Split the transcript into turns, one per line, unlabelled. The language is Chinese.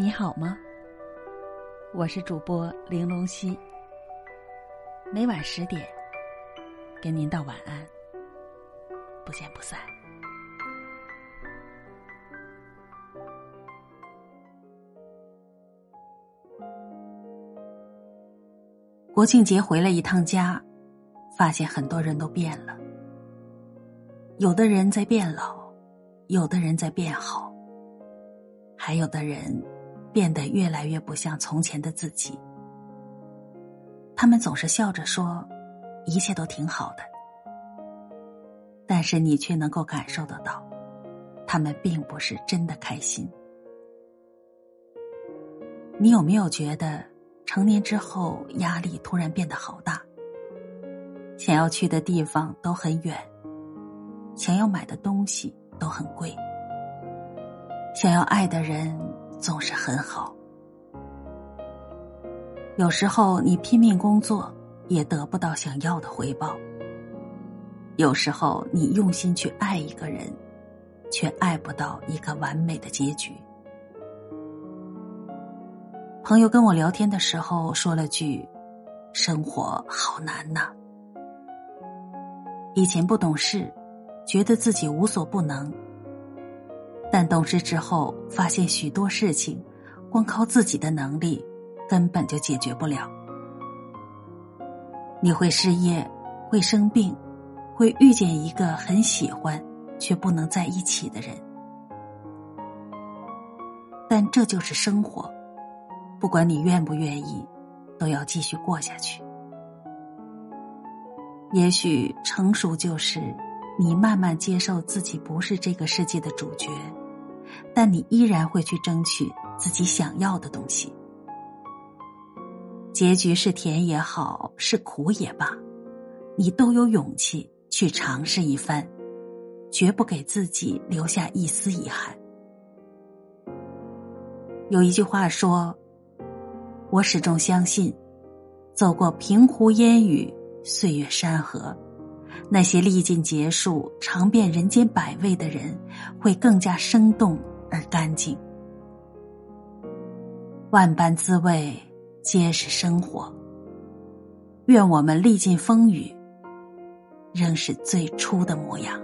你好吗？我是主播玲珑溪，每晚十点跟您道晚安，不见不散。国庆节回了一趟家，发现很多人都变了，有的人在变老，有的人在变好，还有的人变得越来越不像从前的自己。他们总是笑着说，一切都挺好的，但是你却能够感受得到，他们并不是真的开心。你有没有觉得？成年之后，压力突然变得好大。想要去的地方都很远，想要买的东西都很贵，想要爱的人总是很好。有时候你拼命工作，也得不到想要的回报。有时候你用心去爱一个人，却爱不到一个完美的结局。朋友跟我聊天的时候说了句：“生活好难呐。”以前不懂事，觉得自己无所不能，但懂事之后发现许多事情，光靠自己的能力根本就解决不了。你会失业，会生病，会遇见一个很喜欢却不能在一起的人，但这就是生活。不管你愿不愿意，都要继续过下去。也许成熟就是你慢慢接受自己不是这个世界的主角，但你依然会去争取自己想要的东西。结局是甜也好，是苦也罢，你都有勇气去尝试一番，绝不给自己留下一丝遗憾。有一句话说。我始终相信，走过平湖烟雨、岁月山河，那些历尽劫数、尝遍人间百味的人，会更加生动而干净。万般滋味皆是生活。愿我们历尽风雨，仍是最初的模样。